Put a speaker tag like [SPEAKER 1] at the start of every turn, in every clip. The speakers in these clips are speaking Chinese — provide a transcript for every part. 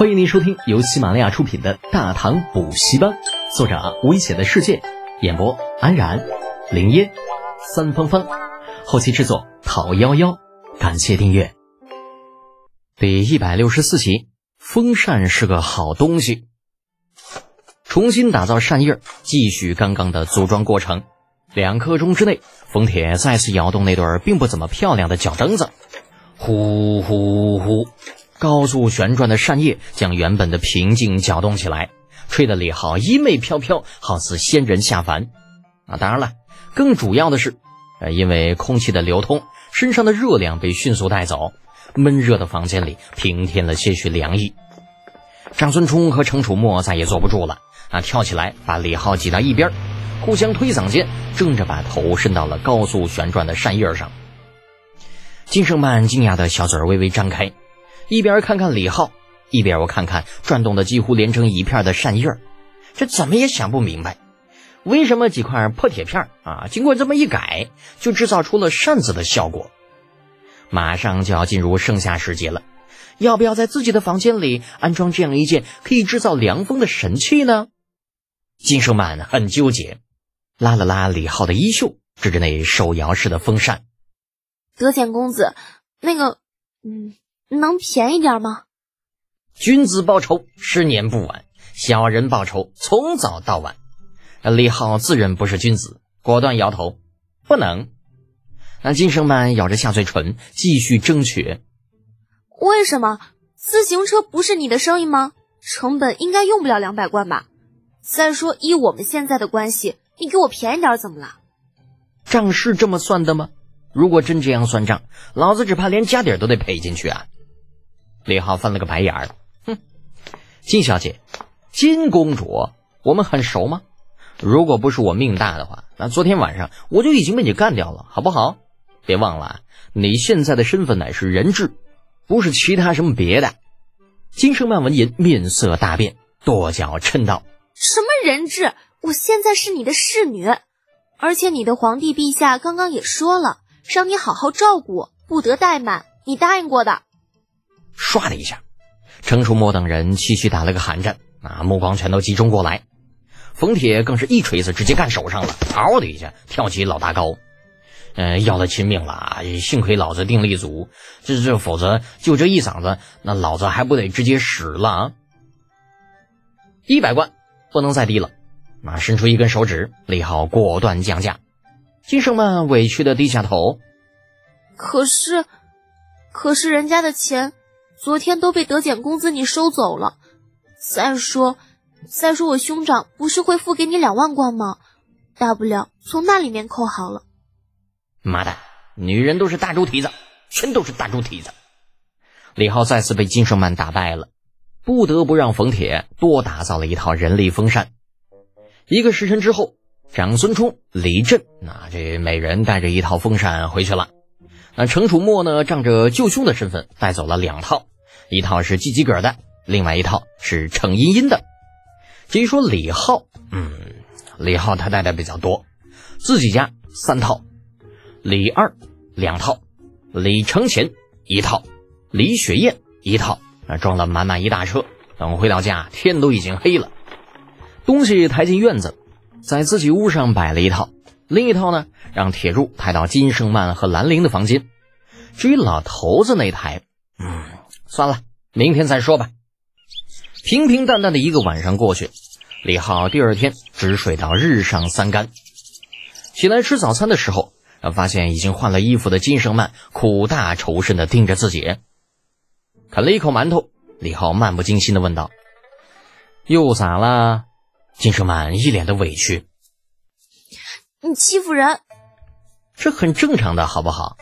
[SPEAKER 1] 欢迎您收听由喜马拉雅出品的《大唐补习班》，作者危险的世界，演播安然、林烟、三芳芳，后期制作讨幺幺，感谢订阅。第一百六十四集，风扇是个好东西。重新打造扇叶，继续刚刚的组装过程。两刻钟之内，冯铁再次摇动那对并不怎么漂亮的脚蹬子，呼呼呼。高速旋转的扇叶将原本的平静搅动起来，吹得李浩衣袂飘飘，好似仙人下凡。啊，当然了，更主要的是，呃，因为空气的流通，身上的热量被迅速带走，闷热的房间里平添了些许凉意。张孙冲和程楚墨再也坐不住了，啊，跳起来把李浩挤到一边，互相推搡间，争着把头伸到了高速旋转的扇叶上。金圣曼惊讶的小嘴微微张开。一边看看李浩，一边我看看转动的几乎连成一片的扇叶儿，这怎么也想不明白，为什么几块破铁片啊，经过这么一改，就制造出了扇子的效果？马上就要进入盛夏时节了，要不要在自己的房间里安装这样一件可以制造凉风的神器呢？金圣曼很纠结，拉了拉李浩的衣袖，指着那手摇式的风扇：“
[SPEAKER 2] 德简公子，那个，嗯。”能便宜点吗？
[SPEAKER 1] 君子报仇，十年不晚；小人报仇，从早到晚。李浩自认不是君子，果断摇头，不能。那金生曼咬着下嘴唇，继续争取。
[SPEAKER 2] 为什么？自行车不是你的生意吗？成本应该用不了两百贯吧？再说，依我们现在的关系，你给我便宜点怎么了？
[SPEAKER 1] 账是这么算的吗？如果真这样算账，老子只怕连家底都得赔进去啊！李浩翻了个白眼儿，哼，金小姐，金公主，我们很熟吗？如果不是我命大的话，那昨天晚上我就已经被你干掉了，好不好？别忘了，你现在的身份乃是人质，不是其他什么别的。金圣曼闻言面色大变，跺脚嗔道：“
[SPEAKER 2] 什么人质？我现在是你的侍女，而且你的皇帝陛下刚刚也说了，让你好好照顾我，不得怠慢，你答应过的。”
[SPEAKER 1] 唰的一下，程楚墨等人齐齐打了个寒战，啊，目光全都集中过来。冯铁更是一锤子直接干手上了，嗷的一下跳起老大高，嗯，要了亲命了啊。幸亏老子定力足，这这，否则就这一嗓子，那老子还不得直接死了啊！一百贯，不能再低了。啊，伸出一根手指，李浩果断降价。金生们委屈的低下头。
[SPEAKER 2] 可是，可是人家的钱。昨天都被德简公子你收走了。再说，再说我兄长不是会付给你两万贯吗？大不了从那里面扣好了。
[SPEAKER 1] 妈的，女人都是大猪蹄子，全都是大猪蹄子！李浩再次被金圣曼打败了，不得不让冯铁多打造了一套人力风扇。一个时辰之后，长孙冲、李振那这每人带着一套风扇回去了。那程楚墨呢，仗着舅兄的身份带走了两套。一套是自己个儿的，另外一套是程茵茵的。至于说李浩，嗯，李浩他带的比较多，自己家三套，李二两套，李承前一套，李雪燕一套，啊，装了满满一大车。等回到家，天都已经黑了。东西抬进院子，在自己屋上摆了一套，另一套呢，让铁柱抬到金圣曼和兰陵的房间。至于老头子那台，算了，明天再说吧。平平淡淡的一个晚上过去，李浩第二天只睡到日上三竿。起来吃早餐的时候，发现已经换了衣服的金圣曼苦大仇深的盯着自己，啃了一口馒头。李浩漫不经心的问道：“又咋了？”金圣曼一脸的委屈：“
[SPEAKER 2] 你欺负人，
[SPEAKER 1] 这很正常的，好不好？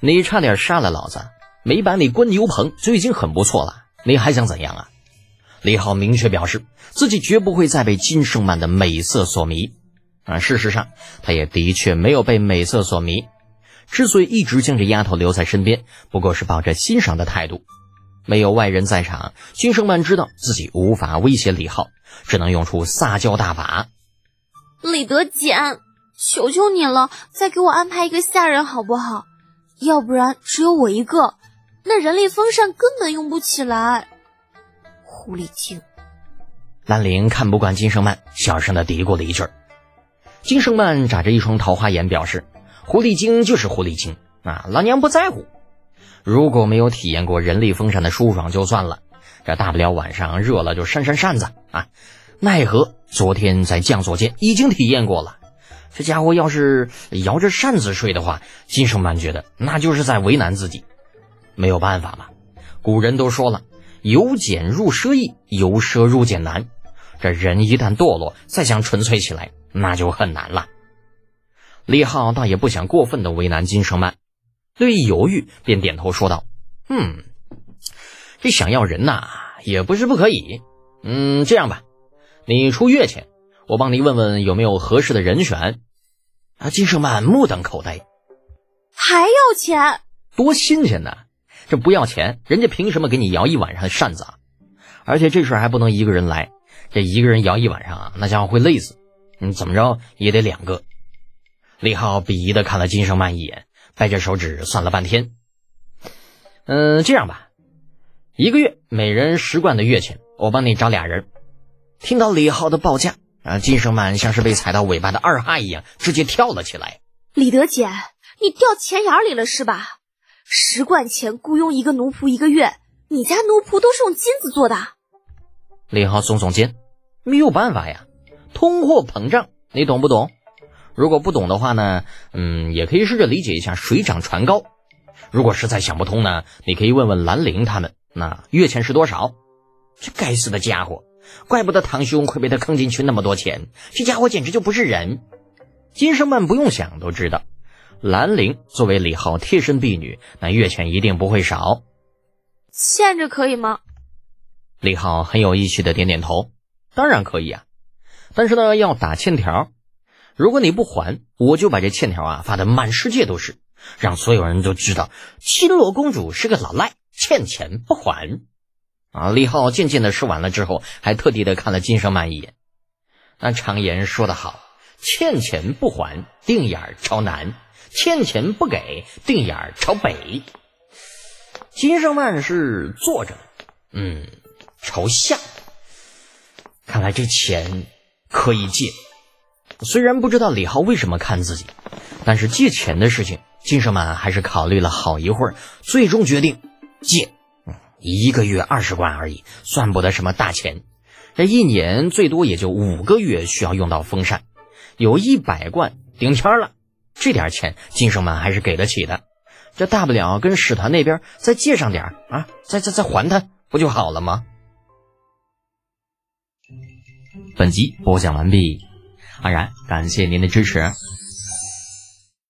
[SPEAKER 1] 你差点杀了老子。”没把你关牛棚就已经很不错了，你还想怎样啊？李浩明确表示自己绝不会再被金圣曼的美色所迷啊！事实上，他也的确没有被美色所迷，之所以一直将这丫头留在身边，不过是抱着欣赏的态度。没有外人在场，金圣曼知道自己无法威胁李浩，只能用出撒娇大法。
[SPEAKER 2] 李德简，求求你了，再给我安排一个下人好不好？要不然只有我一个。那人力风扇根本用不起来，狐狸精。
[SPEAKER 1] 兰陵看不惯金圣曼，小声的嘀咕了一句。金圣曼眨着一双桃花眼，表示：“狐狸精就是狐狸精啊，老娘不在乎。如果没有体验过人力风扇的舒爽就算了，这大不了晚上热了就扇扇扇子啊。奈何昨天在将所间已经体验过了，这家伙要是摇着扇子睡的话，金圣曼觉得那就是在为难自己。没有办法嘛，古人都说了，由俭入奢易，由奢入俭难。这人一旦堕落，再想纯粹起来。”那就很难了。李浩倒也不想过分的为难金圣曼，略一犹豫，便点头说道：“嗯，这想要人呐，也不是不可以。嗯，这样吧，你出月钱，我帮你问问有没有合适的人选。”啊，金圣曼目瞪口呆，
[SPEAKER 2] 还要钱？
[SPEAKER 1] 多新鲜呐！这不要钱，人家凭什么给你摇一晚上的扇子啊？而且这事儿还不能一个人来，这一个人摇一晚上啊，那家伙会累死。嗯，怎么着也得两个。李浩鄙夷的看了金圣曼一眼，掰着手指算了半天。嗯，这样吧，一个月每人十贯的月钱，我帮你找俩人。听到李浩的报价，啊，金圣曼像是被踩到尾巴的二哈一样，直接跳了起来。
[SPEAKER 2] 李德姐，你掉钱眼里了是吧？十贯钱雇佣一个奴仆一个月，你家奴仆都是用金子做的。
[SPEAKER 1] 李浩耸耸肩，没有办法呀。通货膨胀，你懂不懂？如果不懂的话呢，嗯，也可以试着理解一下水涨船高。如果实在想不通呢，你可以问问兰陵他们，那月钱是多少？这该死的家伙，怪不得堂兄会被他坑进去那么多钱，这家伙简直就不是人。金生曼不用想都知道，兰陵作为李浩贴身婢女，那月钱一定不会少。
[SPEAKER 2] 欠着可以吗？
[SPEAKER 1] 李浩很有义气的点点头，当然可以啊。但是呢，要打欠条，如果你不还，我就把这欠条啊发的满世界都是，让所有人都知道青罗公主是个老赖，欠钱不还。啊！李浩渐渐的说完了之后，还特地的看了金生曼一眼。那常言说得好，欠钱不还，定眼儿朝南；欠钱不给，定眼儿朝北。金生曼是坐着，嗯，朝下。看来这钱。可以借，虽然不知道李浩为什么看自己，但是借钱的事情，金圣曼还是考虑了好一会儿，最终决定借。一个月二十贯而已，算不得什么大钱。这一年最多也就五个月需要用到风扇，有一百贯顶天了。这点钱金圣满还是给得起的。这大不了跟使团那边再借上点啊，再再再还他，不就好了吗？本集播讲完毕，安然感谢您的支持。